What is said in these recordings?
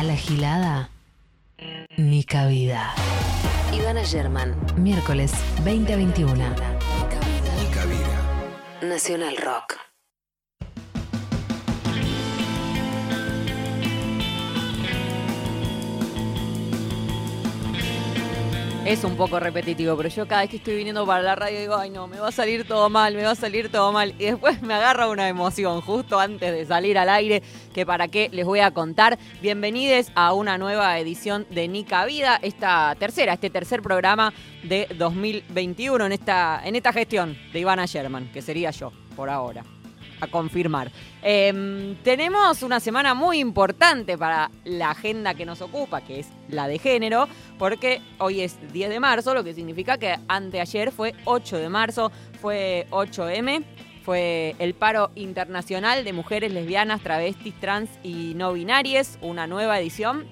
A la gilada, ni cabida. Ivana German, miércoles 20 a 21. Ni cabida. Nacional Rock. Es un poco repetitivo, pero yo cada vez que estoy viniendo para la radio digo, ay no, me va a salir todo mal, me va a salir todo mal. Y después me agarra una emoción justo antes de salir al aire, que para qué les voy a contar. Bienvenidos a una nueva edición de Nica Vida, esta tercera, este tercer programa de 2021 en esta, en esta gestión de Ivana Sherman, que sería yo por ahora a confirmar. Em, tenemos una semana muy importante para la agenda que nos ocupa, que es la de género, porque hoy es 10 de marzo, lo que significa que anteayer fue 8 de marzo, fue 8M, fue el paro internacional de mujeres lesbianas, travestis, trans y no binarias, una nueva edición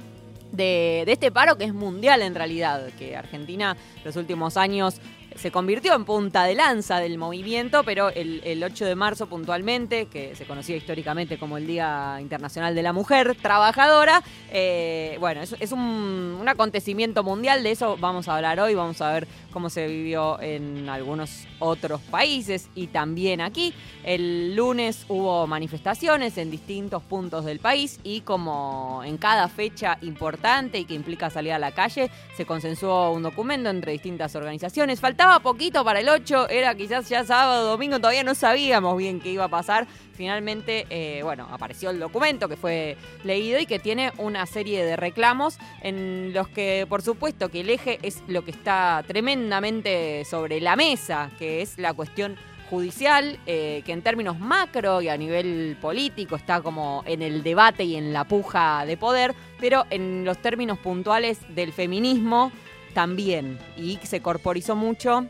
de, de, este paro que es mundial en realidad, que Argentina los últimos años se convirtió en punta de lanza del movimiento, pero el, el, 8 de marzo puntualmente, que se conocía históricamente como el Día Internacional de la Mujer Trabajadora, eh, bueno, es, un, acontecimiento mundial, de eso vamos a hablar hoy, vamos a ver cómo se vivió en algunos otros países y también aquí. El lunes hubo manifestaciones en distintos puntos del país y como en cada fecha importante y que implica salir a la calle, se consensuó un documento entre distintas organizaciones. Faltaba poquito para el 8, era quizás ya sábado, domingo, todavía no sabíamos bien qué iba a pasar. Finalmente, eh, bueno, apareció el documento que fue leído y que tiene una serie de reclamos en los que, por supuesto, que el eje es lo que está tremendamente sobre la mesa, que es la cuestión judicial, eh, que en términos macro y a nivel político está como en el debate y en la puja de poder, pero en los términos puntuales del feminismo también, y se corporizó mucho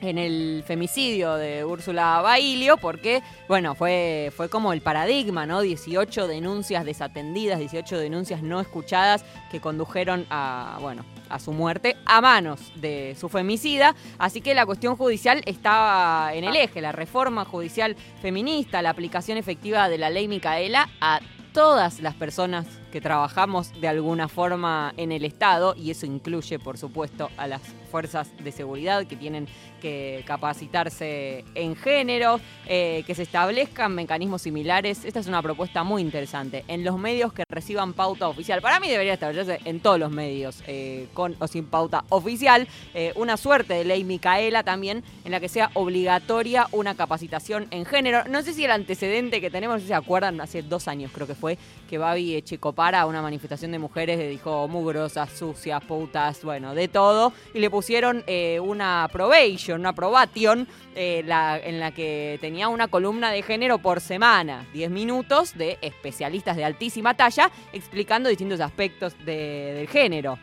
en el femicidio de Úrsula Bailio, porque, bueno, fue, fue como el paradigma, ¿no? 18 denuncias desatendidas, 18 denuncias no escuchadas que condujeron a, bueno, a su muerte a manos de su femicida. Así que la cuestión judicial estaba en el eje, la reforma judicial feminista, la aplicación efectiva de la ley Micaela a todas las personas que trabajamos de alguna forma en el Estado, y eso incluye, por supuesto, a las fuerzas de seguridad que tienen que capacitarse en género, eh, que se establezcan mecanismos similares. Esta es una propuesta muy interesante. En los medios que reciban pauta oficial, para mí debería establecerse en todos los medios, eh, con o sin pauta oficial, eh, una suerte de ley Micaela también, en la que sea obligatoria una capacitación en género. No sé si el antecedente que tenemos, no sé si se acuerdan, hace dos años creo que fue, que Babi Echecopara, una manifestación de mujeres, le dijo mugrosas, sucias, putas, bueno, de todo, y le pusieron eh, una probation, una probation, eh, en la que tenía una columna de género por semana, 10 minutos de especialistas de altísima talla explicando distintos aspectos de, del género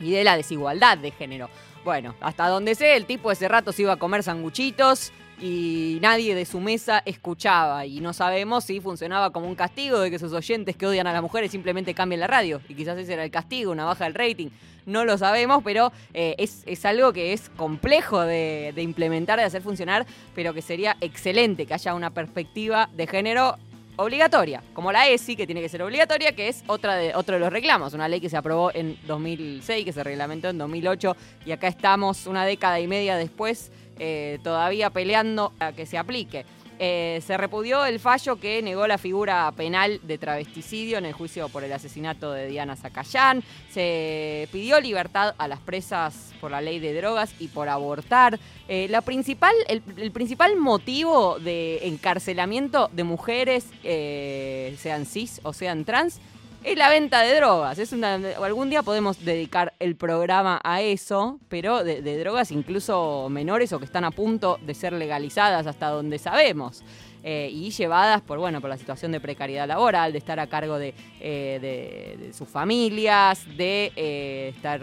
y de la desigualdad de género. Bueno, hasta donde sé, el tipo ese rato se iba a comer sanguchitos y nadie de su mesa escuchaba. Y no sabemos si funcionaba como un castigo de que sus oyentes que odian a las mujeres simplemente cambien la radio. Y quizás ese era el castigo, una baja del rating, no lo sabemos, pero eh, es, es, algo que es complejo de, de implementar, de hacer funcionar, pero que sería excelente que haya una perspectiva de género obligatoria, como la ESI, que tiene que ser obligatoria, que es otra de, otro de los reclamos, una ley que se aprobó en 2006, que se reglamentó en 2008, y acá estamos una década y media después eh, todavía peleando a que se aplique. Eh, se repudió el fallo que negó la figura penal de travesticidio en el juicio por el asesinato de Diana Zacayán. Se pidió libertad a las presas por la ley de drogas y por abortar. Eh, la principal, el, principal motivo de encarcelamiento de mujeres, eh, sean cis o sean trans, es la venta de drogas. Es algún día podemos dedicar el programa a eso, pero de, drogas incluso menores o que están a punto de ser legalizadas hasta donde sabemos. Eh, y llevadas por, bueno, por la situación de precariedad laboral, de estar a cargo de, eh, de sus familias, de eh, estar,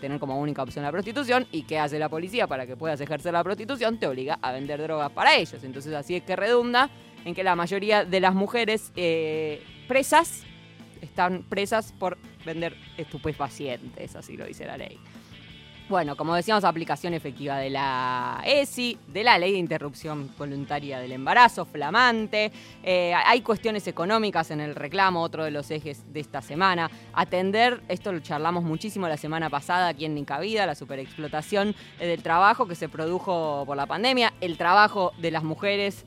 tener como única opción la prostitución. ¿Y qué hace la policía para que puedas ejercer la prostitución? Te obliga a vender drogas para ellos. Entonces así es que redunda en que la mayoría de las mujeres presas están presas por vender estupefacientes, así lo dice la ley. Bueno, como decíamos, aplicación efectiva de la ESI, de la ley de interrupción voluntaria del embarazo, flamante. Eh, hay cuestiones económicas en el reclamo, otro de los ejes de esta semana. Atender, esto lo charlamos muchísimo la semana pasada aquí en Nica Vida, la superexplotación del trabajo que se produjo por la pandemia, el trabajo de las mujeres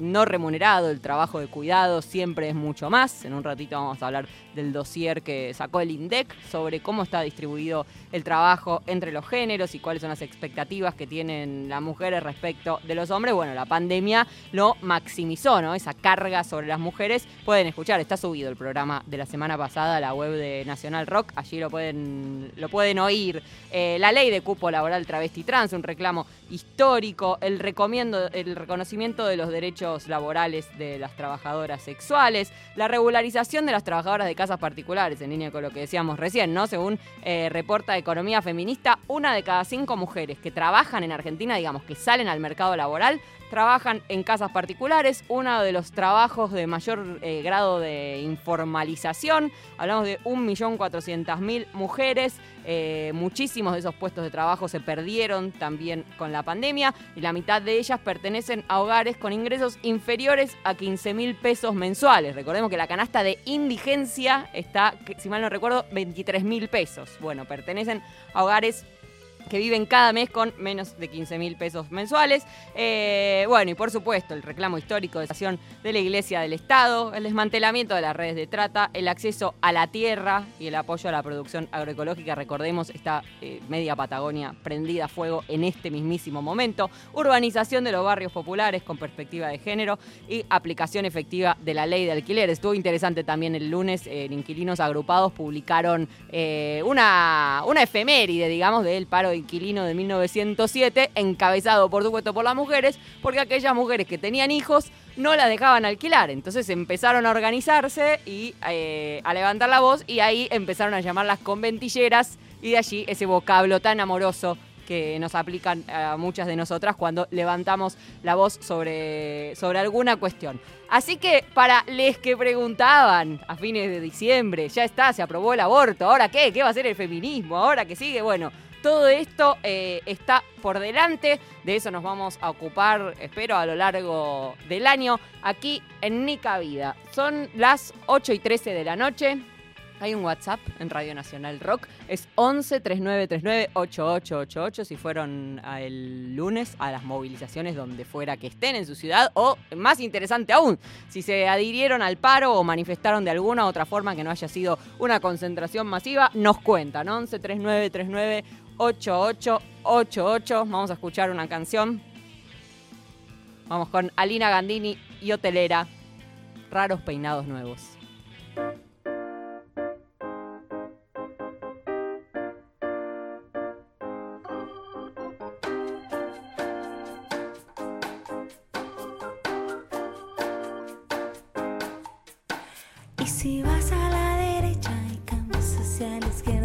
no remunerado, el trabajo de cuidado siempre es mucho más. En un ratito vamos a hablar del dossier que sacó el INDEC sobre cómo está distribuido el trabajo entre los géneros y cuáles son las expectativas que tienen las mujeres respecto de los hombres. Bueno, la pandemia lo maximizó, ¿no? Esa carga sobre las mujeres. Pueden escuchar, está subido el programa de la semana pasada a la web de Nacional Rock, allí lo pueden, lo pueden oír. Eh, la ley de cupo laboral travesti trans, un reclamo histórico, el, recomiendo, el reconocimiento de los derechos laborales de las trabajadoras sexuales, la regularización de las trabajadoras de casas particulares, en línea con lo que decíamos recién, ¿no? Según eh, reporta Economía Feminista, una de cada cinco mujeres que trabajan en Argentina, digamos, que salen al mercado laboral, trabajan en casas particulares, uno de los trabajos de mayor eh, grado de informalización. Hablamos de 1.400.000 mujeres. Eh, muchísimos de esos puestos de trabajo se perdieron también con la pandemia y la mitad de ellas pertenecen a hogares con ingresos inferiores a 15.000 pesos mensuales. Recordemos que la canasta de indigencia está, si mal no recuerdo, 23.000 pesos. Bueno, pertenecen a hogares que viven cada mes con menos de 15 mil pesos mensuales. Eh, bueno, y por supuesto, el reclamo histórico de estación de la Iglesia del Estado, el desmantelamiento de las redes de trata, el acceso a la tierra y el apoyo a la producción agroecológica. Recordemos, está eh, media Patagonia prendida a fuego en este mismísimo momento. Urbanización de los barrios populares con perspectiva de género y aplicación efectiva de la ley de alquiler. Estuvo interesante también el lunes, en Inquilinos Agrupados publicaron eh, una, una efeméride, digamos, del paro de inquilino de 1907, encabezado por supuesto por las mujeres, porque aquellas mujeres que tenían hijos no las dejaban alquilar. Entonces empezaron a organizarse y eh, a levantar la voz y ahí empezaron a llamarlas conventilleras y de allí ese vocablo tan amoroso que nos aplican a muchas de nosotras cuando levantamos la voz sobre, sobre alguna cuestión. Así que para les que preguntaban a fines de diciembre, ya está, se aprobó el aborto, ¿ahora qué? ¿Qué va a ser el feminismo? ¿Ahora qué sigue? Bueno, todo esto eh, está por delante, de eso nos vamos a ocupar, espero, a lo largo del año, aquí en Nica Vida. Son las 8 y 13 de la noche. Hay un WhatsApp en Radio Nacional Rock. Es 11 3939 8888 si fueron el lunes a las movilizaciones donde fuera que estén en su ciudad. O, más interesante aún, si se adhirieron al paro o manifestaron de alguna otra forma que no haya sido una concentración masiva, nos cuentan. 11 3939 8888. Vamos a escuchar una canción. Vamos con Alina Gandini y Hotelera. Raros peinados nuevos. Y si vas a la derecha y cambias hacia la izquierda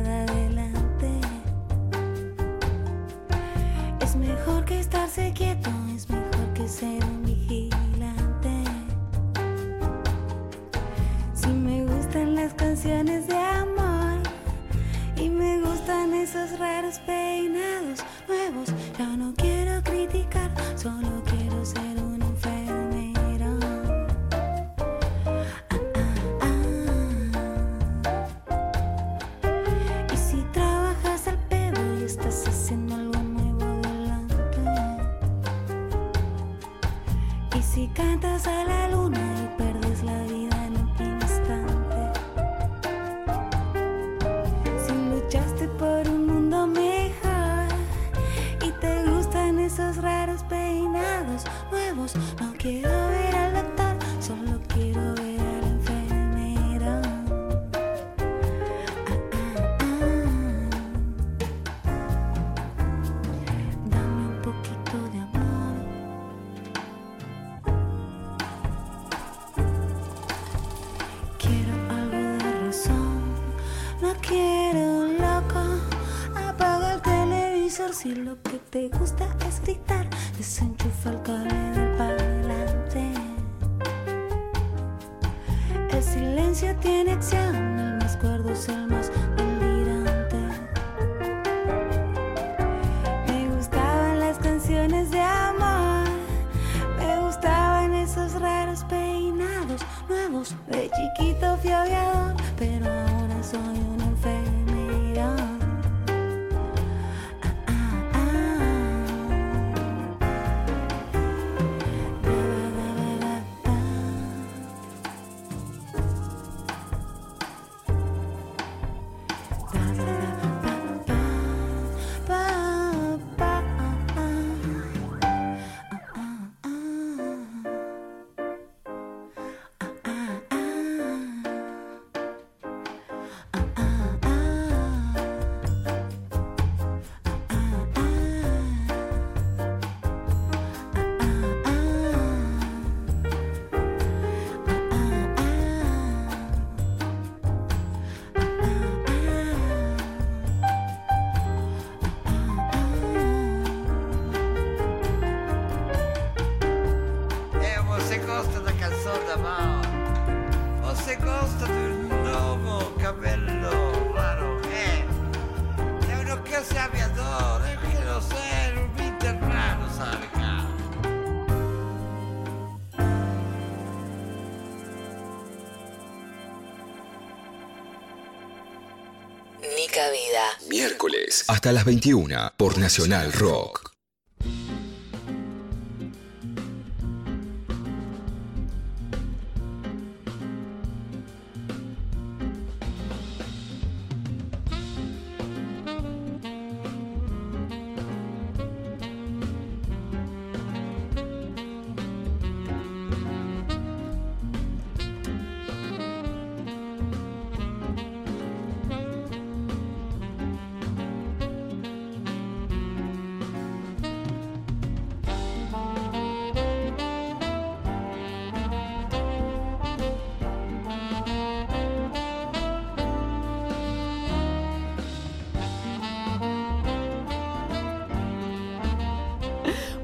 hasta las 21 por Nacional Rock.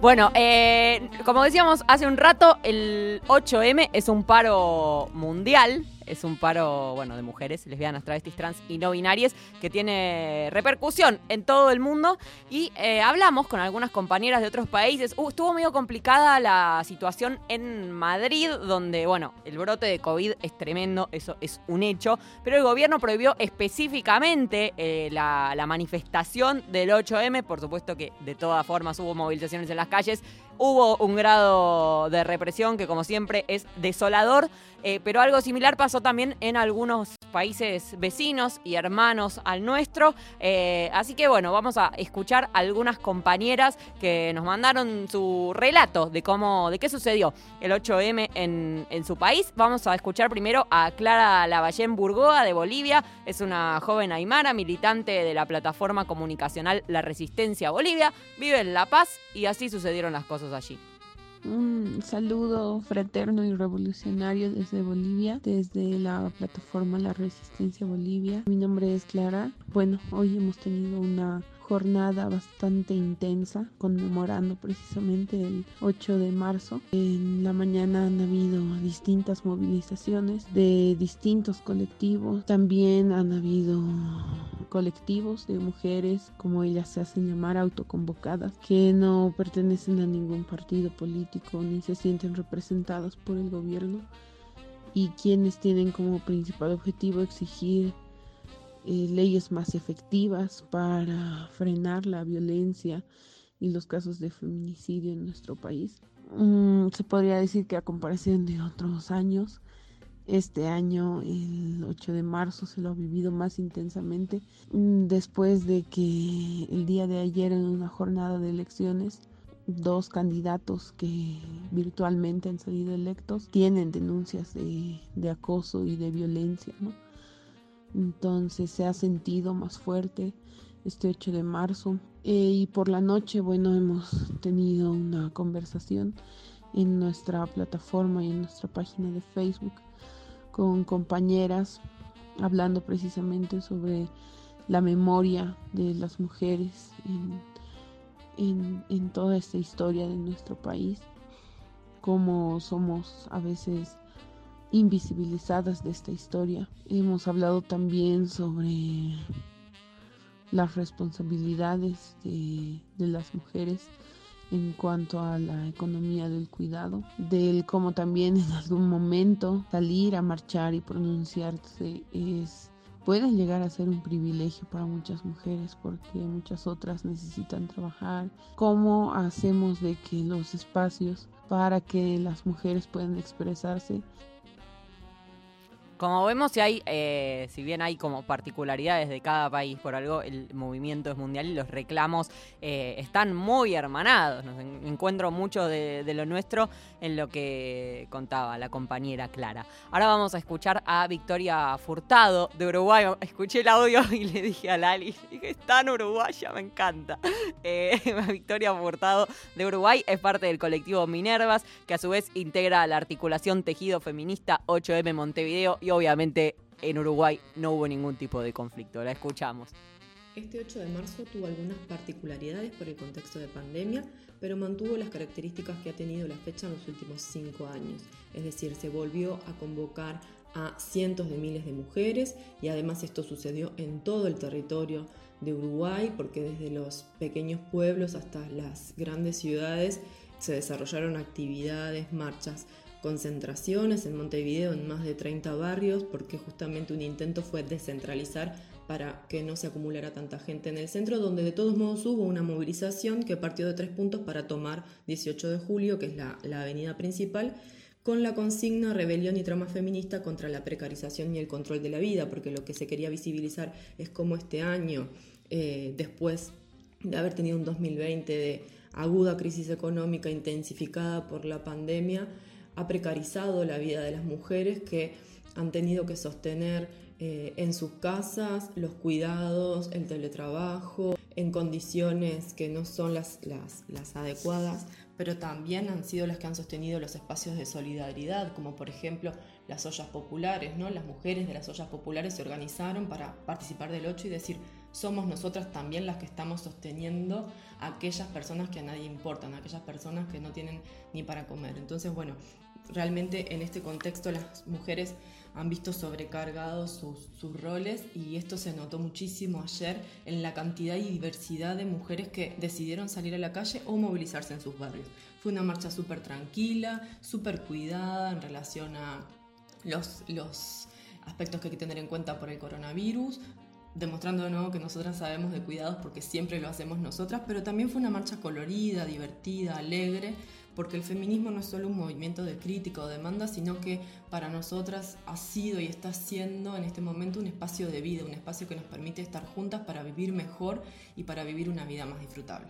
Bueno, eh, como decíamos hace un rato, el 8M es un paro mundial. Es un paro, bueno, de mujeres, lesbianas, travestis, trans y no binarias que tiene repercusión en todo el mundo. Y eh, hablamos con algunas compañeras de otros países. Uh, estuvo medio complicada la situación en Madrid, donde, bueno, el brote de COVID es tremendo, eso es un hecho. Pero el gobierno prohibió específicamente eh, la, la manifestación del 8M. Por supuesto que de todas formas hubo movilizaciones en las calles. Hubo un grado de represión que, como siempre, es desolador. Eh, pero algo similar pasó también en algunos países vecinos y hermanos al nuestro. Eh, así que bueno, vamos a escuchar algunas compañeras que nos mandaron su relato de cómo, de qué sucedió el 8M en, en su país. Vamos a escuchar primero a Clara Lavallén Burgoa de Bolivia. Es una joven aymara, militante de la plataforma comunicacional La Resistencia Bolivia. Vive en La Paz y así sucedieron las cosas allí. Un saludo fraterno y revolucionario desde Bolivia, desde la plataforma La Resistencia Bolivia. Mi nombre es Clara. Bueno, hoy hemos tenido una jornada bastante intensa conmemorando precisamente el 8 de marzo. En la mañana han habido distintas movilizaciones de distintos colectivos. También han habido colectivos de mujeres, como ellas se hacen llamar, autoconvocadas, que no pertenecen a ningún partido político ni se sienten representadas por el gobierno y quienes tienen como principal objetivo exigir eh, leyes más efectivas para frenar la violencia y los casos de feminicidio en nuestro país. Mm, se podría decir que a comparación de otros años, este año, el 8 de marzo, se lo ha vivido más intensamente mm, después de que el día de ayer en una jornada de elecciones dos candidatos que virtualmente han salido electos tienen denuncias de, acoso y de violencia. Entonces se ha sentido más fuerte este 8 de marzo. Eh, y por la noche, bueno, hemos tenido una conversación en nuestra plataforma y en nuestra página de Facebook con compañeras hablando precisamente sobre la memoria de las mujeres en, en, toda esta historia de nuestro país, cómo somos a veces invisibilizadas de esta historia. Hemos hablado también sobre las responsabilidades de, de las mujeres en cuanto a la economía del cuidado, del cómo también en algún momento salir a marchar y pronunciarse es puede llegar a ser un privilegio para muchas mujeres porque muchas otras necesitan trabajar. ¿Cómo hacemos de que los espacios para que las mujeres puedan expresarse como vemos, si hay, eh, si bien hay como particularidades de cada país, por algo el movimiento es mundial y los reclamos eh, están muy hermanados. Encuentro mucho de, lo nuestro en lo que contaba la compañera Clara. Ahora vamos a escuchar a Victoria Furtado de Uruguay. Escuché el audio y le dije a Lali, dije, está en Uruguaya, me encanta. Eh, Victoria Furtado de Uruguay es parte del colectivo Minervas, que a su vez integra la articulación Tejido Feminista 8M Montevideo obviamente en Uruguay no hubo ningún tipo de conflicto. La escuchamos. Este 8 de marzo tuvo algunas particularidades por el contexto de pandemia, pero mantuvo las características que ha tenido la fecha en los últimos cinco años. Es decir, se volvió a convocar a cientos de miles de mujeres y además esto sucedió en todo el territorio de Uruguay porque desde los pequeños pueblos hasta las grandes ciudades se desarrollaron actividades, marchas concentraciones en Montevideo en más de 30 barrios porque justamente un intento fue descentralizar para que no se acumulara tanta gente en el centro, donde de todos modos hubo una movilización que partió de tres puntos para tomar 18 de julio, que es la, avenida principal, con la consigna rebelión y trama feminista contra la precarización y el control de la vida, porque lo que se quería visibilizar es cómo este año, eh, después de haber tenido un 2020 de aguda crisis económica intensificada por la pandemia, ha precarizado la vida de las mujeres que han tenido que sostener eh, en sus casas los cuidados, el teletrabajo, en condiciones que no son las, las, las, adecuadas, pero también han sido las que han sostenido los espacios de solidaridad, como por ejemplo las ollas populares, ¿no? Las mujeres de las ollas populares se organizaron para participar del 8 y decir, somos nosotras también las que estamos sosteniendo a aquellas personas que a nadie importan, a aquellas personas que no tienen ni para comer. Entonces, bueno, realmente en este contexto las mujeres han visto sobrecargados sus, roles y esto se notó muchísimo ayer en la cantidad y diversidad de mujeres que decidieron salir a la calle o movilizarse en sus barrios. Fue una marcha súper tranquila, súper cuidada en relación a los, los aspectos que hay que tener en cuenta por el coronavirus, demostrando de nuevo que nosotras sabemos de cuidados porque siempre lo hacemos nosotras, pero también fue una marcha colorida, divertida, alegre, porque el feminismo no es solo un movimiento de crítica o demanda, sino que para nosotras ha sido y está siendo en este momento un espacio de vida, un espacio que nos permite estar juntas para vivir mejor y para vivir una vida más disfrutable.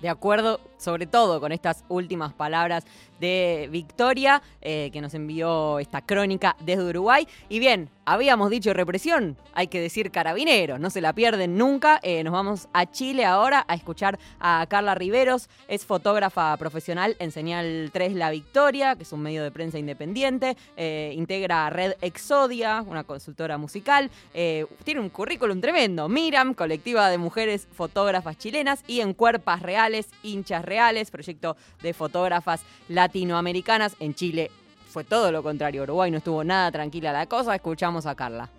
De acuerdo, sobre todo con estas últimas palabras de Victoria, eh, que nos envió esta crónica desde Uruguay. Y bien, habíamos dicho represión, hay que decir carabineros, no se la pierden nunca. Eh, nos vamos a Chile ahora a escuchar a Carla Riveros, es fotógrafa profesional en Señal 3 La Victoria, que es un medio de prensa independiente, eh, integra Red Exodia, una consultora musical, tiene un currículum tremendo, Miram, colectiva de mujeres fotógrafas chilenas, y en Cuerpas Reales, hinchas reales, proyecto de fotógrafas latinoamericanas. En Chile fue todo lo contrario. Uruguay no estuvo nada tranquila la cosa. Escuchamos a Carla.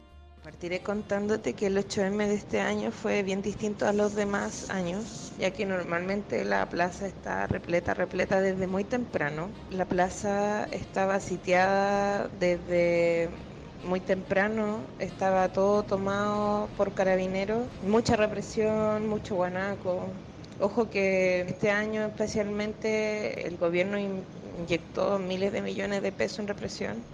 Partiré contándote que el 8M de este año fue bien distinto a los demás años, ya que normalmente la plaza está repleta, repleta desde muy temprano. La plaza estaba sitiada desde muy temprano, estaba todo tomado por carabineros, mucha represión, mucho guanaco, Ojo que este año especialmente el gobierno inyectó miles de millones de pesos en represión.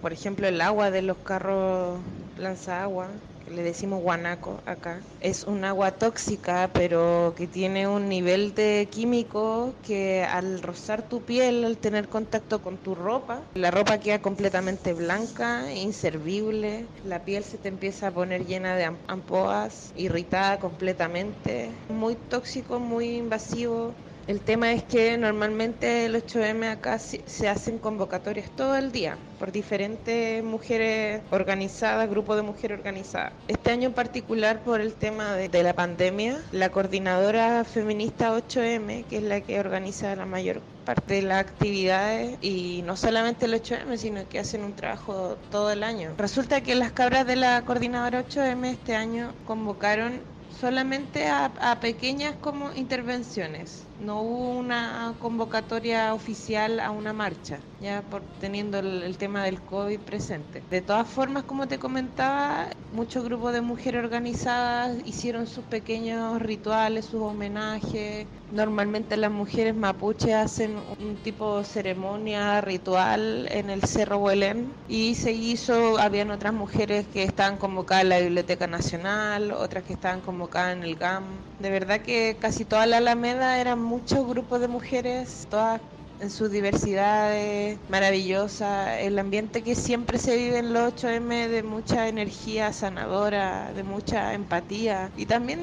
por ejemplo, el agua de los carros lanza agua le decimos guanaco acá. Es un agua tóxica, pero que tiene un nivel de químico que al rozar tu piel, al tener contacto con tu ropa, la ropa queda completamente blanca, inservible, la piel se te empieza a poner llena de ampoas, irritada completamente. Muy tóxico, muy invasivo, el tema es que normalmente el 8M acá se hacen convocatorias todo el día por diferentes mujeres organizadas, grupos de mujeres organizadas. Este año en particular por el tema de, la pandemia, la coordinadora feminista 8M, que es la que organiza la mayor parte de las actividades y no solamente el 8M, sino que hacen un trabajo todo el año. Resulta que las cabras de la coordinadora 8M este año convocaron solamente a, a pequeñas como intervenciones no hubo una convocatoria oficial a una marcha, ya por teniendo el, tema del COVID presente. De todas formas, como te comentaba, muchos grupos de mujeres organizadas hicieron sus pequeños rituales, sus homenajes. Normalmente las mujeres mapuches hacen un tipo de ceremonia ritual en el Cerro Huelén y se hizo, habían otras mujeres que estaban convocadas en la Biblioteca Nacional, otras que estaban convocadas en el GAM. De verdad que casi toda la Alameda eran muchos grupos de mujeres, todas en sus diversidades maravillosa, el ambiente que siempre se vive en los 8M de mucha energía sanadora, de mucha empatía y también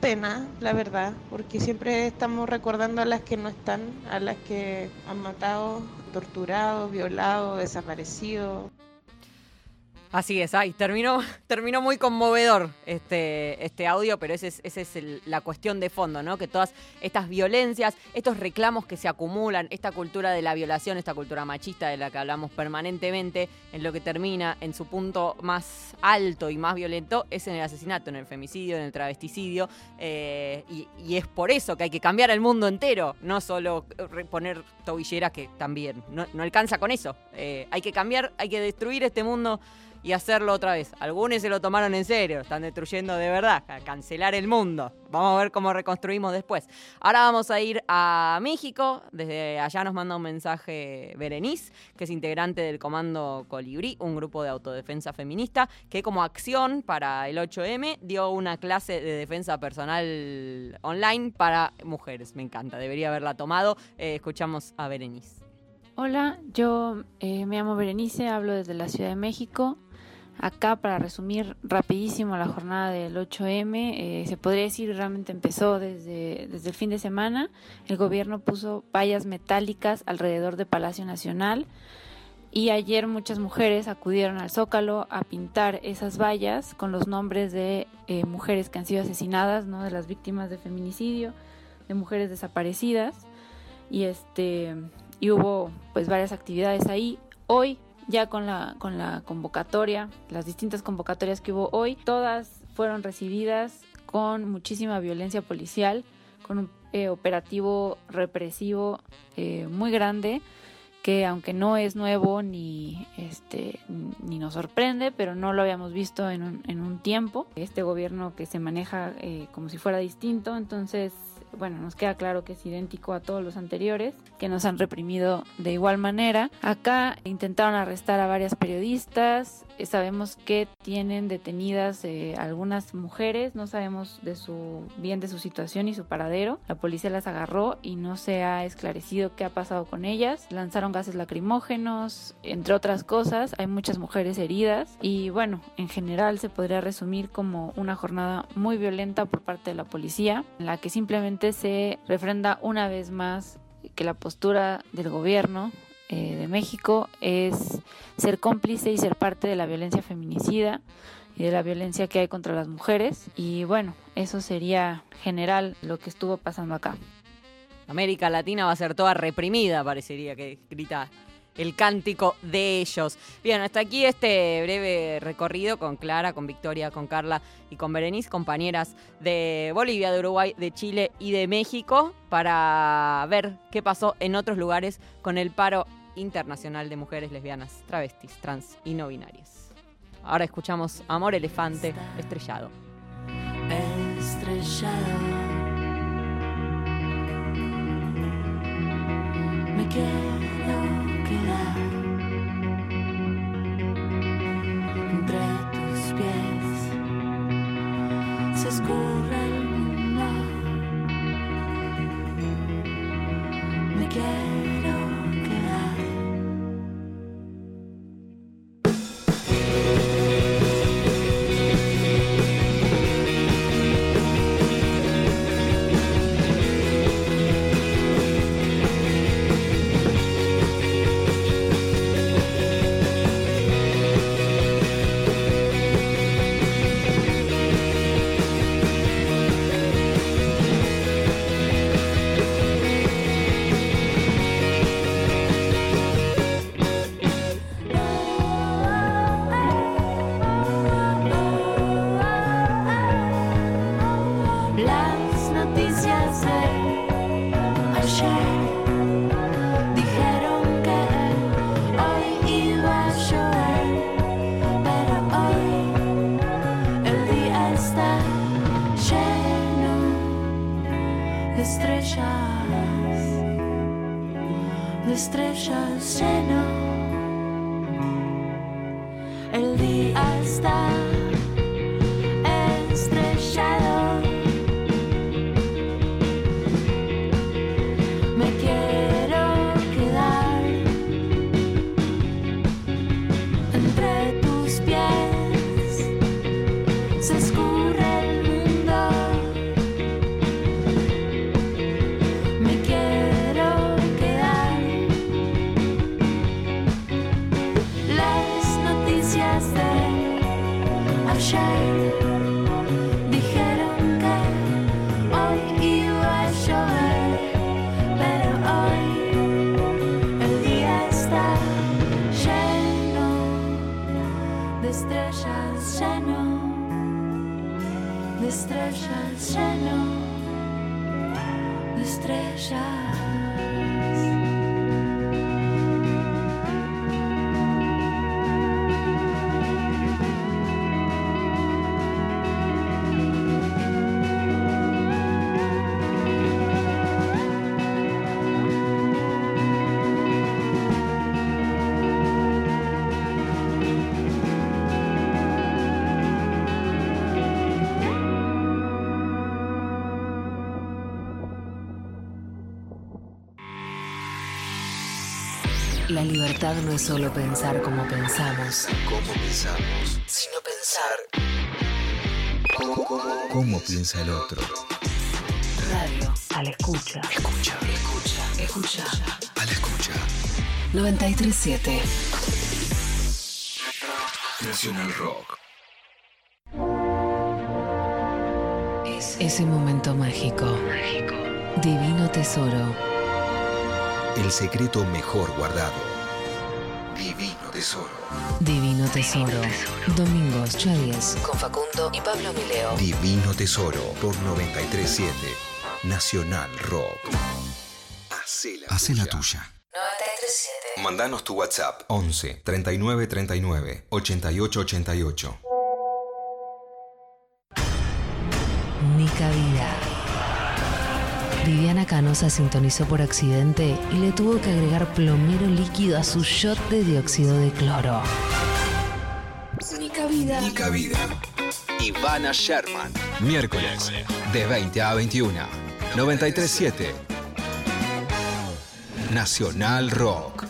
pena, la verdad, porque siempre estamos recordando a las que no están, a las que han matado, torturado, violado, desaparecido. Así es, ay, terminó, terminó muy conmovedor este, este audio, pero esa es, ese es la cuestión de fondo, ¿no? Que todas estas violencias, estos reclamos que se acumulan, esta cultura de la violación, esta cultura machista de la que hablamos permanentemente, en lo que termina en su punto más alto y más violento es en el asesinato, en el femicidio, en el travesticidio, eh, y, es por eso que hay que cambiar el mundo entero, no solo poner tobilleras que también, no, no alcanza con eso, Eh, hay que cambiar, hay que destruir este mundo y hacerlo otra vez. Algunos se lo tomaron en serio, están destruyendo de verdad, cancelar el mundo. Vamos a ver cómo reconstruimos después. Ahora vamos a ir a México. Desde allá nos manda un mensaje Berenice, que es integrante del Comando Colibrí, un grupo de autodefensa feminista, que como acción para el 8M dio una clase de defensa personal online para mujeres. Me encanta, debería haberla tomado. Eh, escuchamos a Berenice. Hola, yo eh, me llamo Berenice, hablo desde la Ciudad de México. Acá para resumir rapidísimo la jornada del 8M, eh, se podría decir realmente empezó desde, desde el fin de semana. El gobierno puso vallas metálicas alrededor de Palacio Nacional y ayer muchas mujeres acudieron al Zócalo a pintar esas vallas con los nombres de eh, mujeres que han sido asesinadas, ¿no? de las víctimas de feminicidio, de mujeres desaparecidas y este y hubo pues varias actividades ahí. Hoy ya con la con la convocatoria, las distintas convocatorias que hubo hoy, todas fueron recibidas con muchísima violencia policial, con un eh, operativo represivo eh, muy grande que aunque no es nuevo ni este ni nos sorprende, pero no lo habíamos visto en un, en un tiempo. Este gobierno que se maneja eh, como si fuera distinto, entonces bueno, nos queda claro que es idéntico a todos los anteriores, que nos han reprimido de igual manera. Acá intentaron arrestar a varias periodistas, sabemos que tienen detenidas eh, algunas mujeres, no sabemos de su bien de su situación y su paradero. La policía las agarró y no se ha esclarecido qué ha pasado con ellas. Lanzaron gases lacrimógenos, entre otras cosas. Hay muchas mujeres heridas y bueno, en general se podría resumir como una jornada muy violenta por parte de la policía, en la que simplemente se refrenda una vez más que la postura del gobierno eh, de México es ser cómplice y ser parte de la violencia feminicida y de la violencia que hay contra las mujeres. Y bueno, eso sería general lo que estuvo pasando acá. América Latina va a ser toda reprimida, parecería que grita el cántico de ellos. Bien, hasta aquí este breve recorrido con Clara, con Victoria, con Carla y con Berenice, compañeras de Bolivia, de Uruguay, de Chile y de México, para ver qué pasó en otros lugares con el paro internacional de mujeres lesbianas, travestis, trans y no binarias. Ahora escuchamos Amor Elefante Estrellado. estrellado. Me quiero quedar entre tus pies. Se escurre La libertad no es solo pensar como pensamos, ¿Cómo pensamos? sino pensar. ¿Cómo, cómo- cómo piensa el otro? Radio. A la escucha. Escucha, Escucha. Escucha. a la escucha. 937. Nacional Rock. Ese momento mágico. Divino tesoro. El secreto mejor guardado. Divino tesoro. Divino tesoro. Domingos, Chavies. Con Facundo y Pablo Mileo. Divino tesoro por 937 Nacional Rock. Hacé la, Hace la tuya. 937. Mandanos tu WhatsApp 11 39 39 88 88. Nica Vida. Viviana Canosa sintonizó por accidente y le tuvo que agregar plomero líquido a su shot de dióxido de cloro. Nica Vida. Nica Vida. Ivana Sherman. Miércoles, de 20 a 21. 937 Nacional Rock.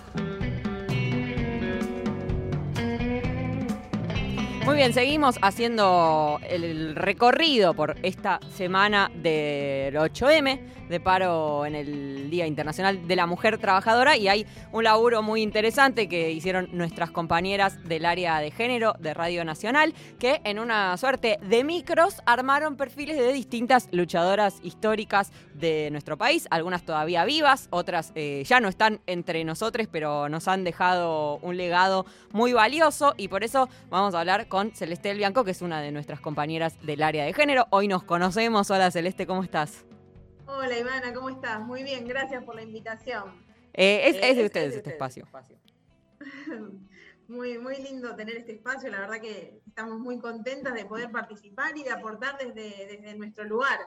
Muy bien, seguimos haciendo el recorrido por esta semana del 8M, de paro en el Día Internacional de la Mujer Trabajadora, y hay un laburo muy interesante que hicieron nuestras compañeras del área de género de Radio Nacional, que en una suerte de micros armaron perfiles de distintas luchadoras históricas de nuestro país, algunas todavía vivas, otras eh, ya no están entre nosotros, pero nos han dejado un legado muy valioso, y por eso vamos a hablar con Celeste del Bianco, que es una de nuestras compañeras del área de género. Hoy nos conocemos. Hola Celeste, ¿cómo estás? Hola Ivana, ¿cómo estás? Muy bien, gracias por la invitación. Eh, es, Eh, es de es- ustedes es de este ustedes. espacio. Muy, muy lindo tener este espacio, la verdad que estamos muy contentas de poder participar y de aportar desde, desde nuestro lugar.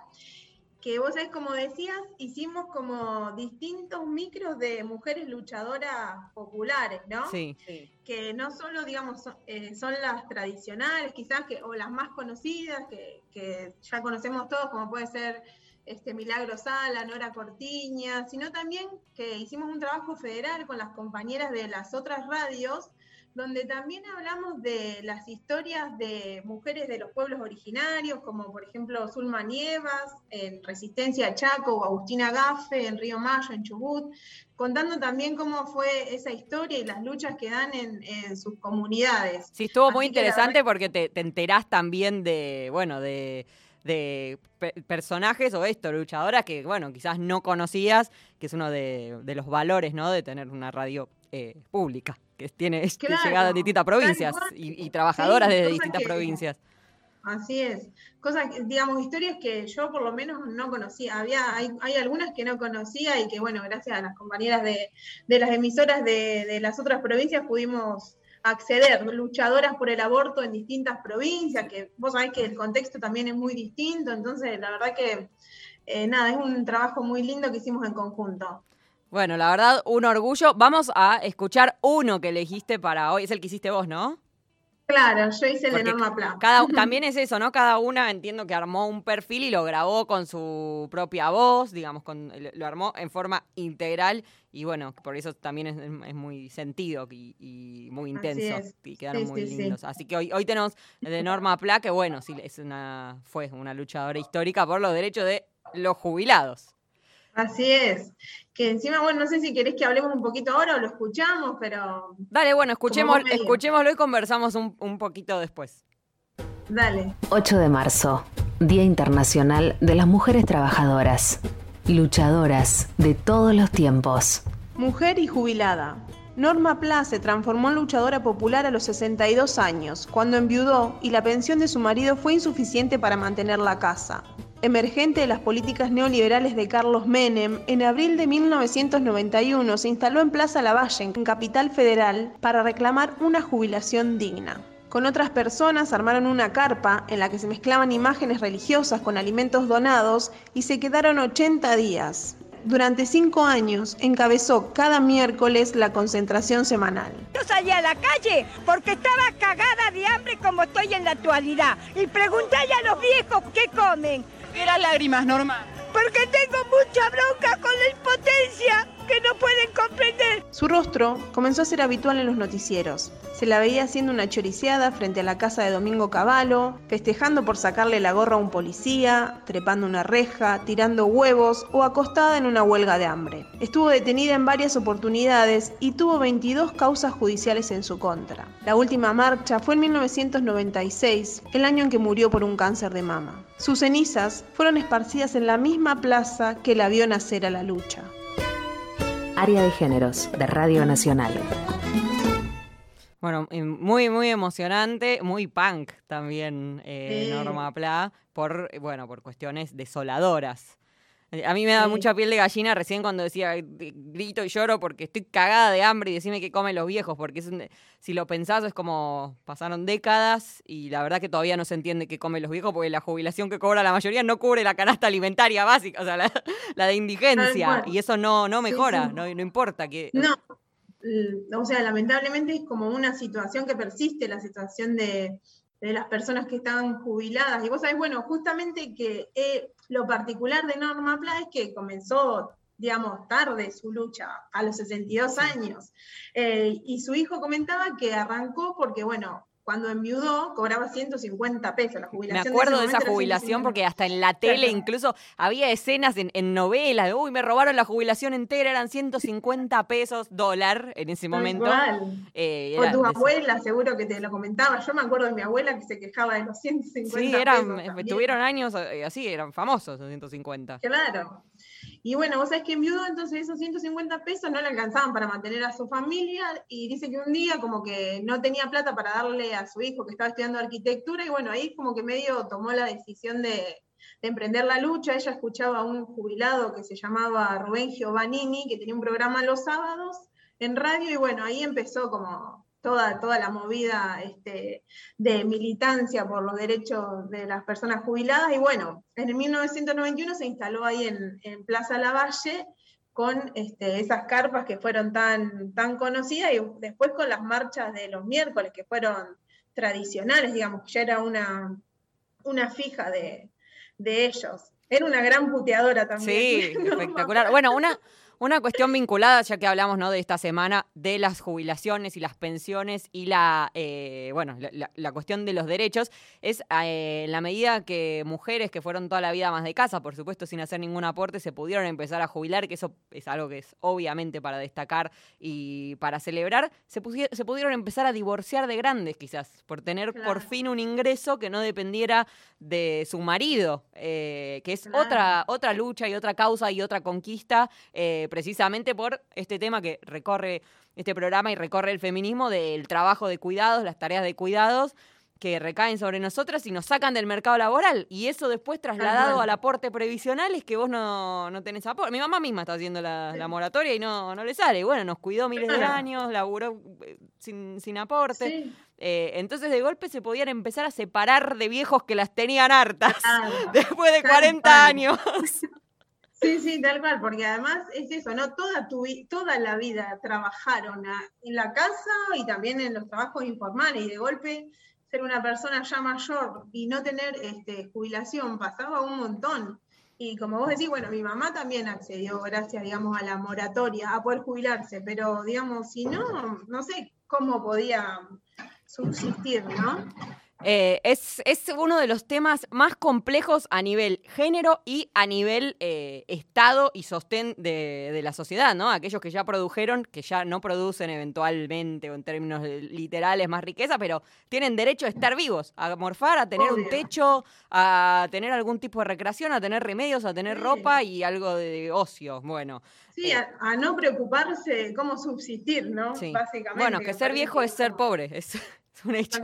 Que vos sabés, como decías, hicimos como distintos micros de mujeres luchadoras populares, ¿no? Sí. que no solo, digamos, son, eh, son las tradicionales, quizás, que, o las más conocidas, que, que ya conocemos todos, como puede ser este Milagro Sala, Nora Cortiña, sino también que hicimos un trabajo federal con las compañeras de las otras radios, donde también hablamos de las historias de mujeres de los pueblos originarios, como por ejemplo Zulma Nievas en Resistencia Chaco, o Agustina Gaffe en Río Mayo, en Chubut, contando también cómo fue esa historia y las luchas que dan en, en sus comunidades. Sí, estuvo muy la interesante porque te, te enterás también de, bueno, de, de pe- personajes o esto, luchadoras que, bueno, quizás no conocías, que es uno de, de los valores, ¿no? De tener una radio eh, pública, que tiene este, Claro, llegada a distintas provincias y, y trabajadoras Sí, de cosa distintas que- provincias. Así es. Cosas, digamos, historias que yo por lo menos no conocía. Había, hay, hay algunas que no conocía y que, bueno, gracias a las compañeras de, de las emisoras de, de las otras provincias pudimos acceder, luchadoras por el aborto en distintas provincias, que vos sabés que el contexto también es muy distinto, entonces la verdad que eh, nada, es un trabajo muy lindo que hicimos en conjunto. Bueno, la verdad, un orgullo. Vamos a escuchar uno que elegiste para hoy. Es el que hiciste vos, ¿no? Claro, yo hice el de Norma Pla. Cada, también es eso, ¿no? Cada una entiendo que armó un perfil y lo grabó con su propia voz, digamos, con, lo armó en forma integral y bueno, por eso también es, muy sentido y, muy intenso y quedaron muy lindos. Así que hoy, hoy tenemos de Norma Pla, que bueno, sí, es una, fue una luchadora histórica por los derechos de los jubilados. Así es. Que encima, bueno, no sé si querés que hablemos un poquito ahora o lo escuchamos, pero. Dale, bueno, escuchemos, escuchémoslo y conversamos un, un poquito después. Dale. 8 de marzo, Día Internacional de las Mujeres Trabajadoras. Luchadoras de todos los tiempos. Mujer y jubilada. Norma Pla se transformó en luchadora popular a los 62 años, cuando enviudó y la pensión de su marido fue insuficiente para mantener la casa emergente de las políticas neoliberales de Carlos Menem, en abril de 1991 se instaló en Plaza Lavalle, en Capital Federal, para reclamar una jubilación digna. Con otras personas armaron una carpa en la que se mezclaban imágenes religiosas con alimentos donados y se quedaron 80 días. Durante cinco años encabezó cada miércoles la concentración semanal. Yo salí a la calle porque estaba cagada de hambre como estoy en la actualidad y pregunté a los viejos qué comen qué las lágrimas, Norma? Porque tengo mucha bronca con la impotencia Su rostro comenzó a ser habitual en los noticieros. Se la veía haciendo una choriceada frente a la casa de Domingo Cavallo, festejando por sacarle la gorra a un policía, trepando una reja, tirando huevos o acostada en una huelga de hambre. Estuvo detenida en varias oportunidades y tuvo 22 causas judiciales en su contra. La última marcha fue en 1996, el año en que murió por un cáncer de mama. Sus cenizas fueron esparcidas en la misma plaza que la vio nacer a la lucha. Área de Géneros de Radio Nacional. Bueno, muy, muy emocionante, muy punk también, eh, Norma Pla, por, bueno, por cuestiones desoladoras. A mí me da mucha piel de gallina recién cuando decía grito y lloro porque estoy cagada de hambre y decime qué comen los viejos, porque si lo pensás es como pasaron décadas y la verdad que todavía no se entiende qué comen los viejos porque la jubilación que cobra la mayoría no cubre la canasta alimentaria básica, o sea, la, de indigencia y eso no, no mejora, No, no importa que... No, o sea, lamentablemente es como una situación que persiste, la situación de de las personas que estaban jubiladas. Y vos sabés, bueno, justamente que lo particular de Norma Pla es que comenzó, digamos, tarde su lucha, a los 62 años. Eh, y su hijo comentaba que arrancó porque, bueno, cuando enviudó cobraba 150 pesos la jubilación. Me acuerdo de, esa jubilación porque hasta en la tele incluso había escenas en, novelas de, uy, me robaron la jubilación entera, eran 150 pesos dólar en ese momento. Eh, o tu abuela seguro que te lo comentaba. Yo me acuerdo de mi abuela que se quejaba de los 150 sí, eran, eh, tuvieron años eh, así, eran famosos los 150. Claro. Y bueno, vos sabés que enviudó, entonces esos 150 pesos no le alcanzaban para mantener a su familia y dice que un día como que no tenía plata para darle a su hijo que estaba estudiando arquitectura y bueno, ahí como que medio tomó la decisión de, emprender la lucha. Ella escuchaba a un jubilado que se llamaba Rubén Giovannini, que tenía un programa los sábados en radio y bueno, ahí empezó como toda, toda la movida este, de militancia por los derechos de las personas jubiladas. Y bueno, en el 1991 se instaló ahí en, Plaza Lavalle con este, esas carpas que fueron tan, tan conocidas y después con las marchas de los miércoles que fueron tradicionales, digamos, ya era una, una fija de, de ellos. Era una gran puteadora también. Sí, espectacular. Bueno, una, una cuestión vinculada, ya que hablamos ¿no? de esta semana, de las jubilaciones y las pensiones y la, eh, bueno, la, cuestión de los derechos, es eh, en la medida que mujeres que fueron toda la vida más de casa, por supuesto sin hacer ningún aporte, se pudieron empezar a jubilar, que eso es algo que es obviamente para destacar y para celebrar, se, se pudieron empezar a divorciar de grandes quizás, por tener por fin un ingreso que no dependiera de su marido, eh, que es otra, otra lucha y otra causa y otra conquista precisamente por este tema que recorre este programa y recorre el feminismo del trabajo de cuidados, las tareas de cuidados que recaen sobre nosotras y nos sacan del mercado laboral. Y eso después trasladado al aporte previsional es que vos no, no tenés aporte. Mi mamá misma está haciendo la, moratoria y no, no le sale. Bueno, nos cuidó miles de años, laburó eh, sin, sin aporte. Eh, entonces de golpe se podían empezar a separar de viejos que las tenían hartas después de 40 años. Sí, sí, tal cual, porque además es eso, ¿no? Toda, tu, toda la vida trabajaron en la casa y también en los trabajos informales y de golpe ser una persona ya mayor y no tener este, jubilación pasaba un montón. Y como vos decís, bueno, mi mamá también accedió, gracias, digamos, a la moratoria, a poder jubilarse, pero, digamos, si no, no sé cómo podía subsistir, ¿no? Eh, es, es uno de los temas más complejos a nivel género y a nivel eh, estado y sostén de, de la sociedad, ¿no? Aquellos que ya produjeron, que ya no producen eventualmente o en términos eh, literales más riqueza, pero tienen derecho a estar vivos, a morfar, a tener un techo, a tener algún tipo de recreación, a tener remedios, a tener Sí. ropa y algo de ocio. Bueno, Sí, a, a no preocuparse de cómo subsistir, ¿no? sí. Básicamente. Bueno, que me ser viejo es ser pobre, es, es un hecho.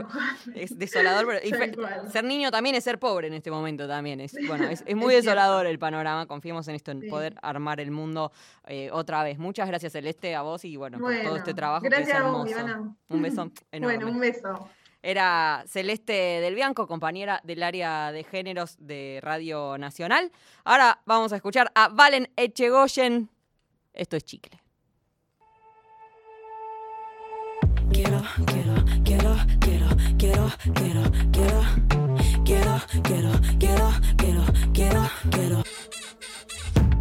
Es desolador, pero ser niño también es ser pobre en este momento también. Es, bueno, es, es muy Es desolador el panorama. Confiemos en esto, en Sí. poder armar el mundo eh, otra vez. Muchas gracias, Celeste, a vos y bueno, por todo este trabajo que gracias es a vos, hermoso. Ivana. Un beso enorme. Bueno, un beso. Era Celeste del Bianco, compañera del área de géneros de Radio Nacional. Ahora vamos a escuchar a Valen Echegoyen. Esto es chicle. Quiero, quiero, quiero, quiero, quiero, quiero, quiero, quiero, quiero, quiero, quiero, quiero, quiero.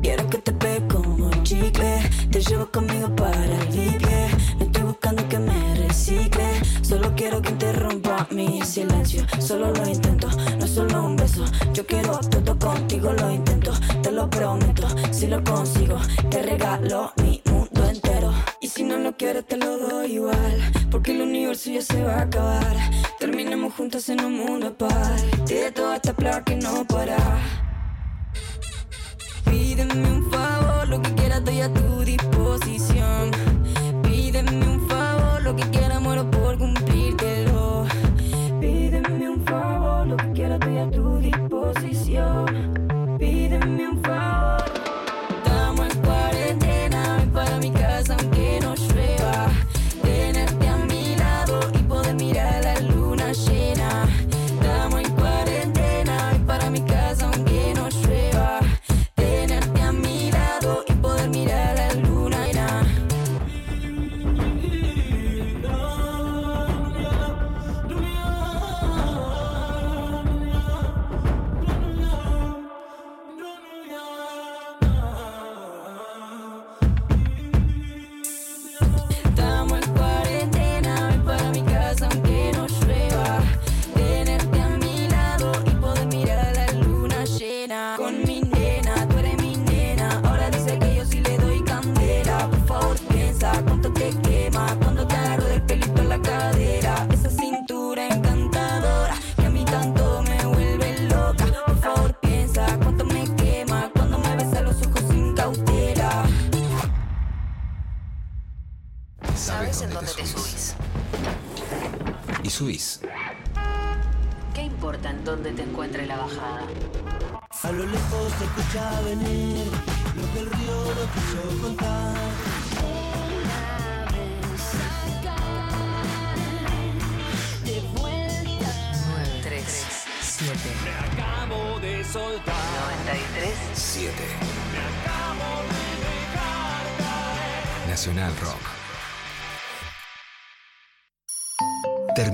Quiero que te pegue como un chicle, te llevo conmigo para el viaje. No estoy buscando que me recicle, solo quiero que interrumpa mi silencio. Solo lo intento, no solo un beso. Yo quiero todo contigo, lo intento, te lo prometo. Si lo consigo, te regalo mi mundo entero. Si no lo quieres, te lo doy igual. Porque el universo ya se va a acabar. Terminemos juntos en un mundo paz. De toda esta plaga que no para. Pídeme un favor,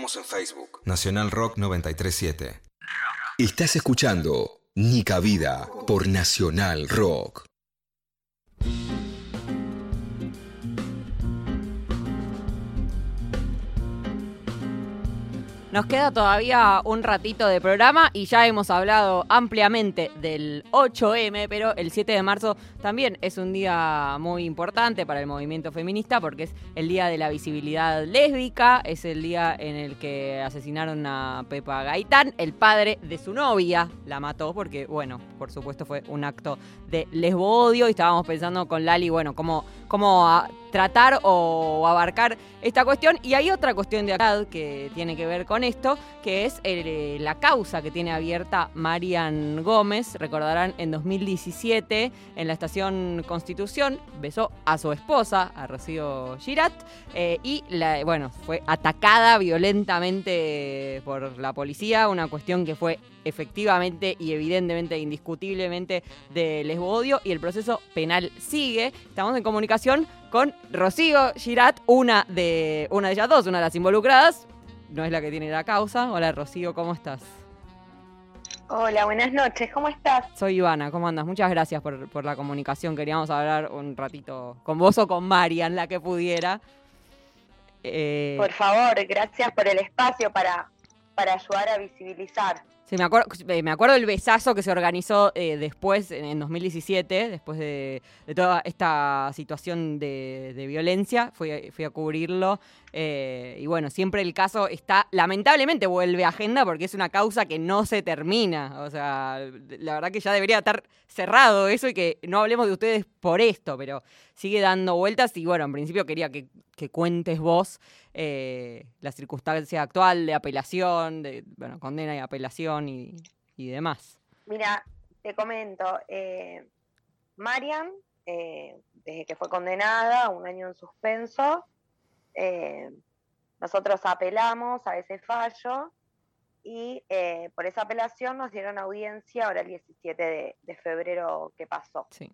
Estamos en Facebook. Nacional Rock 937. Estás escuchando Nica Vida por Nacional Rock. Nos queda todavía un ratito de programa y ya hemos hablado ampliamente del 8M, pero el 7 de marzo también es un día muy importante para el movimiento feminista porque es el día de la visibilidad lésbica, es el día en el que asesinaron a Pepa Gaitán, el padre de su novia la mató porque, bueno, por supuesto fue un acto de lesbo-odio y estábamos pensando con Lali, bueno, cómo, cómo tratar o abarcar esta cuestión. Y hay otra cuestión de acá que tiene que ver con esto, que es eh, la causa que tiene abierta Marian Gómez. Recordarán, en 2017, en la estación Constitución, besó a su esposa, a Rocío Girat, eh, y bueno, fue atacada violentamente por la policía, una cuestión que fue efectivamente y evidentemente, indiscutiblemente de lesbo-odio y el proceso penal sigue. Estamos en comunicación con Rocío Girat, una de, una de ellas dos, una de las involucradas. No es la que tiene la causa. Hola Rocío, ¿cómo estás? Hola, buenas noches, ¿cómo estás? Soy Ivana, ¿cómo andas? Muchas gracias por, por la comunicación. Queríamos hablar un ratito con vos o con Marian, la que pudiera. Eh, Por favor, gracias por el espacio para, para ayudar a visibilizar. Me acuerdo, eh, me acuerdo del besazo que se organizó eh, después, en, en 2017, después de, toda esta situación de, de violencia. Fui, a- fui a cubrirlo. eh, y bueno, siempre el caso está, lamentablemente vuelve a agenda porque es una causa que no se termina. O sea, la verdad que ya debería estar cerrado eso y que no hablemos de ustedes por esto, pero sigue dando vueltas. Y bueno, en principio quería que, que cuentes vos eh, la circunstancia actual de apelación, de bueno, condena y apelación y, y demás. Mira, te comento, eh, Marian, eh, desde que fue condenada, un año en suspenso, eh, nosotros apelamos a ese fallo y eh, por esa apelación nos dieron audiencia ahora el 17 de, de febrero que pasó. Sí.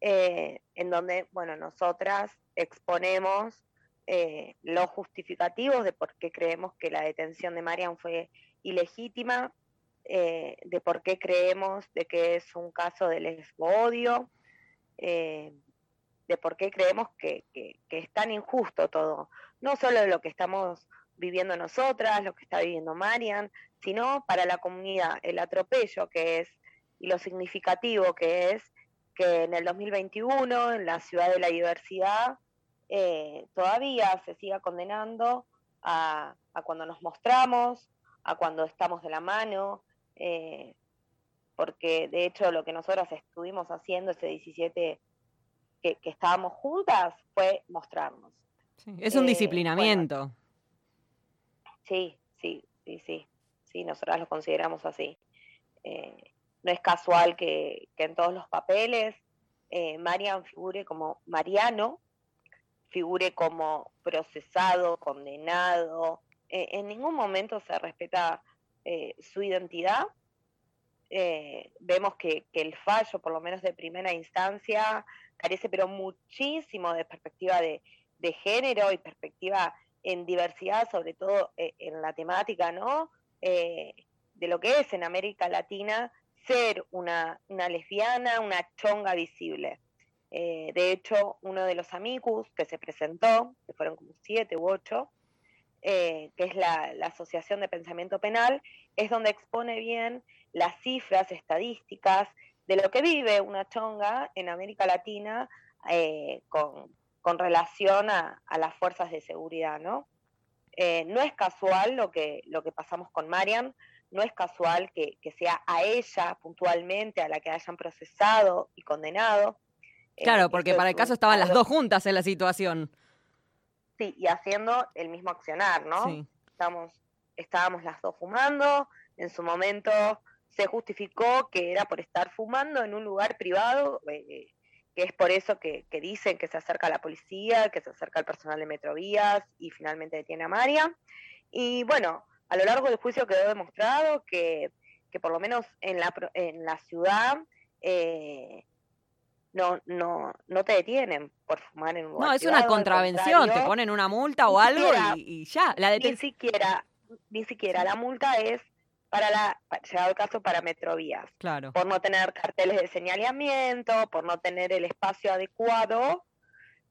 en donde, bueno, nosotras exponemos eh, los justificativos de por qué creemos que la detención de Marian fue ilegítima, eh, de por qué creemos de que es un caso de lesbo-odio, eh, de por qué creemos que, que- que es tan injusto todo, no solo lo que estamos viviendo nosotras, lo que está viviendo Marian, sino para la comunidad, el atropello que es y lo significativo que es que en el 2021, en la ciudad de la diversidad, eh, todavía se siga condenando a, a cuando nos mostramos, a cuando estamos de la mano, eh, porque de hecho lo que nosotras estuvimos haciendo ese 17 que, que estábamos juntas fue mostrarnos. Es un Eh, disciplinamiento. Sí, sí, sí, sí, sí, nosotras lo consideramos así. Eh, no es casual que, que en todos los papeles eh, Marian figure como Mariano, figure como procesado, condenado. Eh, en ningún momento se respeta eh, su identidad. Eh, vemos que, el fallo, por lo menos de primera instancia, carece pero muchísimo de perspectiva de, de género y perspectiva en diversidad, sobre todo eh, en la temática, ¿no? De lo que es en América Latina ser una lesbiana, una chonga visible. Eh, de hecho, uno de los amicus que se presentó, que fueron como siete u ocho, eh, que es la, la Asociación de Pensamiento Penal, es donde expone bien las cifras estadísticas de lo que vive una chonga en América Latina eh, con, con relación a, a las fuerzas de seguridad, ¿no? No es casual lo que, lo que pasamos con Marian, no es casual que, que sea a ella puntualmente a la que hayan procesado y condenado. Eh, Claro, porque esto para el caso estaban las dos juntas en la situación. Sí, y haciendo el mismo accionar, ¿no? Sí. Estamos, estábamos las dos fumando, en su momento se justificó que era por estar fumando en un lugar privado, eh, que es por eso que, que dicen que se acerca la policía, que se acerca el personal de Metrovías y finalmente detiene a María. Y bueno, a lo largo del juicio quedó demostrado que, que por lo menos en la, en la ciudad eh, no, no, no te detienen por fumar en un lugar No, es una contravención, te ponen una multa o ni algo siquiera- y, y ya. La ni deten- siquiera, ni siquiera la multa es para la, llegado el caso para Metrovías, Claro. por no tener carteles de señalamiento, por no tener el espacio adecuado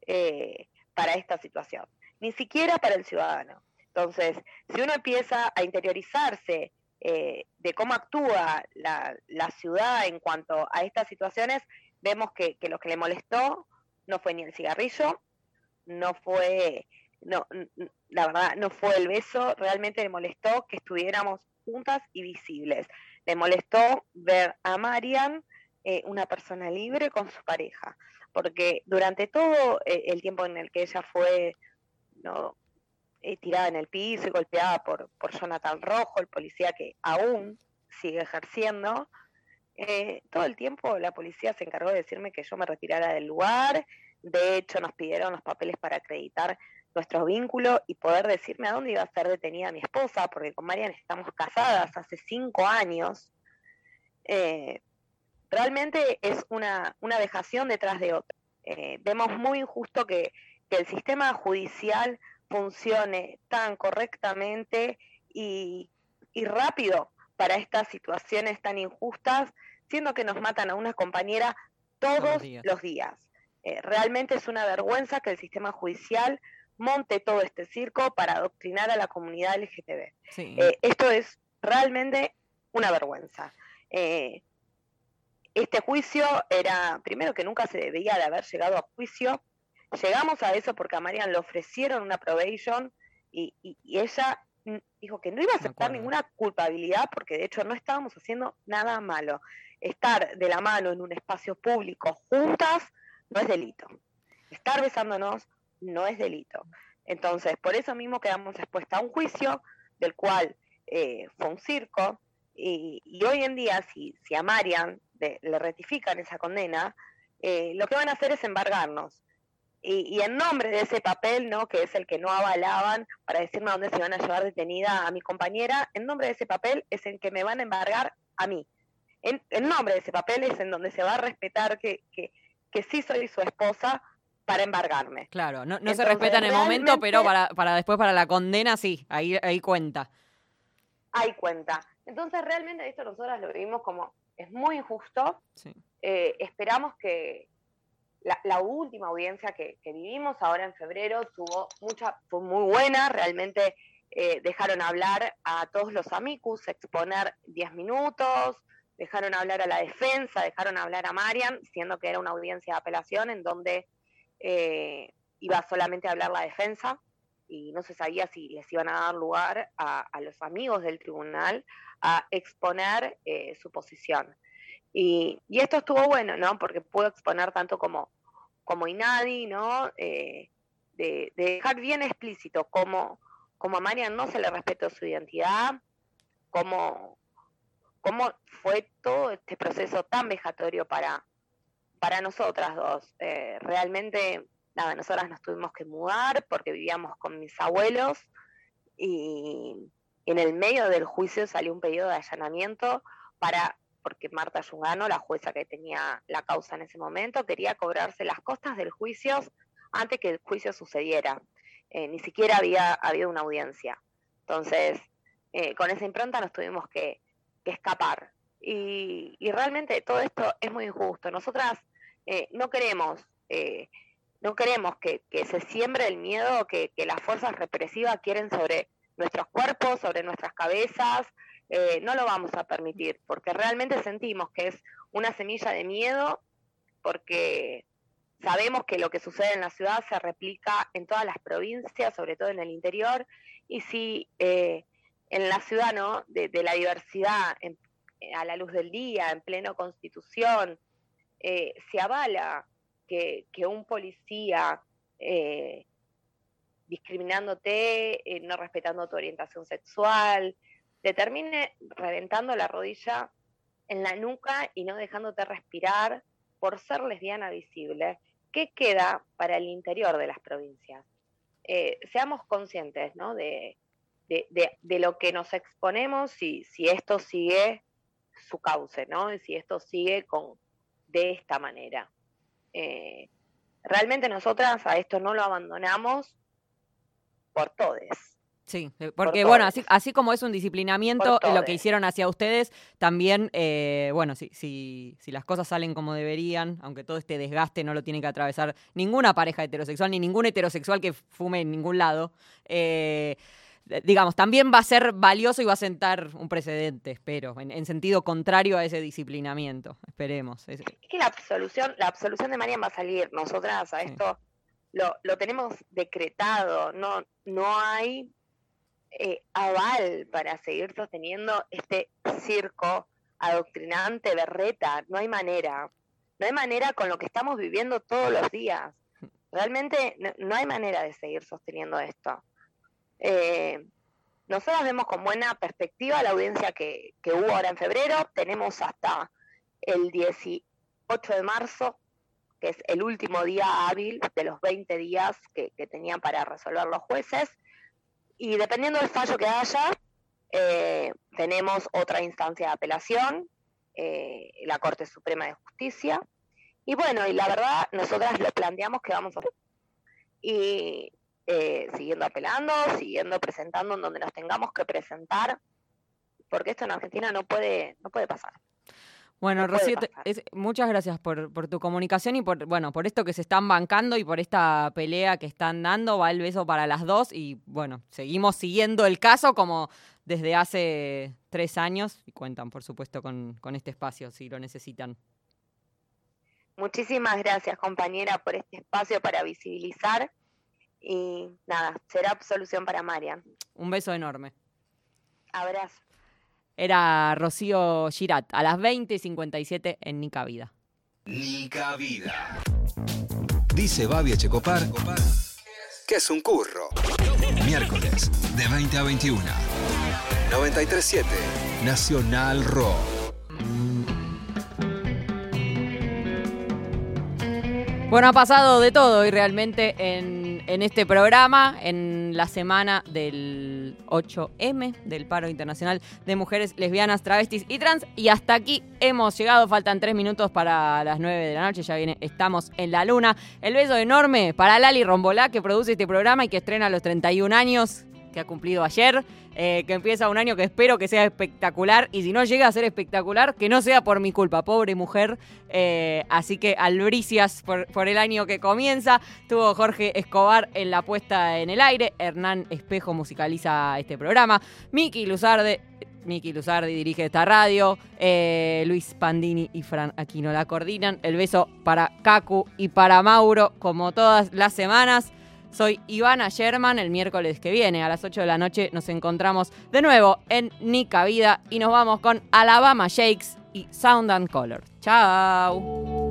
eh, para esta situación. Ni siquiera para el ciudadano. Entonces, si uno empieza a interiorizarse eh, de cómo actúa la, la ciudad en cuanto a estas situaciones, vemos que, que lo que le molestó no fue ni el cigarrillo, no fue, no, la verdad, no fue el beso, realmente le molestó que estuviéramos juntas y visibles. Le molestó ver a Marian, eh, una persona libre con su pareja, porque durante todo eh, el tiempo en el que ella fue no, eh, tirada en el piso y golpeada por, por Jonathan Rojo, el policía que aún sigue ejerciendo, eh, todo el tiempo la policía se encargó de decirme que yo me retirara del lugar. De hecho, nos pidieron los papeles para acreditar nuestro vínculo y poder decirme a dónde iba a ser detenida mi esposa, porque con Marian estamos casadas hace cinco años. Eh, realmente es una, una dejación detrás de otra. Eh, vemos muy injusto que, el sistema judicial funcione tan correctamente y rápido para estas situaciones tan injustas, siendo que nos matan a una compañera todos días. los días. Eh, realmente es una vergüenza que el sistema judicial monte todo este circo para adoctrinar a la comunidad LGTB. Sí. Eh, esto es realmente una vergüenza. Eh, este juicio era, primero que nunca se debía de haber llegado a juicio. Llegamos a eso porque a Marian le ofrecieron una probation y, y- y ella dijo que no iba a aceptar ninguna culpabilidad porque de hecho no estábamos haciendo nada malo. Estar de la mano en un espacio público juntas no es delito. Estar besándonos no es delito. Entonces, por eso mismo quedamos expuestas a un juicio del cual eh, fue un circo, y, y hoy en día, si, si a Marian de- le ratifican esa condena, eh, lo que van a hacer es embargarnos. Y, y en nombre de ese papel, ¿no? que es el que no avalaban para decirme a dónde se van a llevar detenida a mi compañera, en nombre de ese papel es el que me van a embargar a mí. En, en nombre de ese papel es en donde se va a respetar que, que, que sí soy su esposa para embargarme. Claro, no, no se respeta en el momento, pero para, para después, para la condena, sí, ahí, ahí cuenta. hay cuenta. Entonces, realmente esto nosotras lo vivimos como, es muy injusto. Sí. Eh, esperamos que la, la última audiencia que, que vivimos ahora en febrero tuvo mucha, fue muy buena, realmente eh, dejaron hablar a todos los amicus, exponer 10 minutos, dejaron hablar a la defensa, dejaron hablar a Marian, siendo que era una audiencia de apelación en donde eh, iba solamente a hablar la defensa y no se sabía si les iban a dar lugar a, a los amigos del tribunal a exponer eh, su posición. Y, y esto estuvo bueno, ¿no? Porque pudo exponer tanto como, como Inadi, ¿no? Eh, de, de dejar bien explícito cómo, cómo a Marian no se le respetó su identidad, cómo, cómo fue todo este proceso tan vejatorio para, para nosotras dos. Eh, realmente, nada, nosotras nos tuvimos que mudar porque vivíamos con mis abuelos y en el medio del juicio salió un pedido de allanamiento para porque Marta Yungano, la jueza que tenía la causa en ese momento, quería cobrarse las costas del juicio antes que el juicio sucediera. Eh, ni siquiera había habido una audiencia. Entonces, eh, con esa impronta nos tuvimos que, escapar. Y, realmente todo esto es muy injusto. Nosotras eh, no queremos, no queremos que, se siembre el miedo que las fuerzas represivas quieren sobre nuestros cuerpos, sobre nuestras cabezas. Eh, no lo vamos a permitir, porque realmente sentimos que es una semilla de miedo, porque sabemos que lo que sucede en la ciudad se replica en todas las provincias, sobre todo en el interior, y si eh, en la ciudad ¿no? de, la diversidad, en- a la luz del día, en pleno constitución, eh, se avala que, un policía eh, discriminándote, no respetando tu orientación sexual, te termine reventando la rodilla en la nuca y no dejándote respirar por ser lesbiana visible, ¿qué queda para el interior de las provincias? Eh, seamos conscientes ¿no? de, de, de- lo que nos exponemos si, si esto sigue su cauce, ¿no? Y si esto sigue con, de esta manera. Eh, realmente nosotras a esto no lo abandonamos por todes. Sí, eh, Por porque bueno, así, así como es un disciplinamiento, eh, lo que hicieron hacia ustedes, también, eh, bueno, si, si, si las cosas salen como deberían, aunque todo este desgaste no lo tiene que atravesar ninguna pareja heterosexual, ni ningún heterosexual que fume en ningún lado, eh, eh, digamos, también va a ser valioso y va a sentar un precedente, espero, en, en sentido contrario a ese disciplinamiento. Esperemos. Es- Es que la absolución, la absolución de Marian va a salir. Nosotras a esto lo, lo tenemos decretado. No, no hay eh, aval para seguir sosteniendo este circo adoctrinante, berreta. No hay manera. No hay manera con lo que estamos viviendo todos los días. Realmente no, hay manera de seguir sosteniendo esto. Eh, nosotros vemos con buena perspectiva la audiencia que, que hubo ahora en febrero. Tenemos hasta el 18 de marzo, que es el último día hábil de los 20 días que, que tenían para resolver los jueces. Y dependiendo del fallo que haya, eh, tenemos otra instancia de apelación, eh, la Corte Suprema de Justicia. Y bueno, y la verdad, nosotras lo planteamos que vamos a hacer. Y eh, siguiendo apelando, siguiendo presentando en donde nos tengamos que presentar, porque esto en Argentina no puede, no puede pasar. Bueno, Rocío, es- muchas gracias por, por tu comunicación y por, bueno, por esto que se están bancando y por esta pelea que están dando. Va el beso para las dos y bueno, seguimos siguiendo el caso como desde hace tres años y cuentan, por supuesto, con, con este espacio si lo necesitan. Muchísimas gracias, compañera, por este espacio para visibilizar. Y nada, será absolución para Marian. Un beso enorme. Abrazo. Era Rocío Girat a las 20.57 en Nica Vida. Nica Vida. Dice Babi Echecopar que es un curro. Miércoles de 20 a 21. 93.7 Nacional Rock. Bueno, ha pasado de todo y realmente en, en este programa, en la semana del 8M, del Paro Internacional de Mujeres Lesbianas, Travestis y Trans. Y hasta aquí hemos llegado, faltan tres minutos para las 9 de la noche, ya viene, estamos en la luna. El beso enorme para Lali Rombolá, que produce este programa y que estrena a los 31 años que ha cumplido ayer, eh, que empieza un año que espero que sea espectacular y si no llega a ser espectacular, que no sea por mi culpa, pobre mujer. Eh, así que albricias por, por el año que comienza. Tuvo Jorge Escobar en la puesta en el aire, Hernán Espejo musicaliza este programa, Miki Luzarde. Miki Luzardi dirige esta radio, eh, Luis Pandini y Fran Aquino la coordinan. El beso para Kaku y para Mauro, como todas las semanas. Soy Ivana Sherman. El miércoles que viene a las 8 de la noche nos encontramos de nuevo en Nica Vida y nos vamos con Alabama Shakes y Sound and Color. Chao.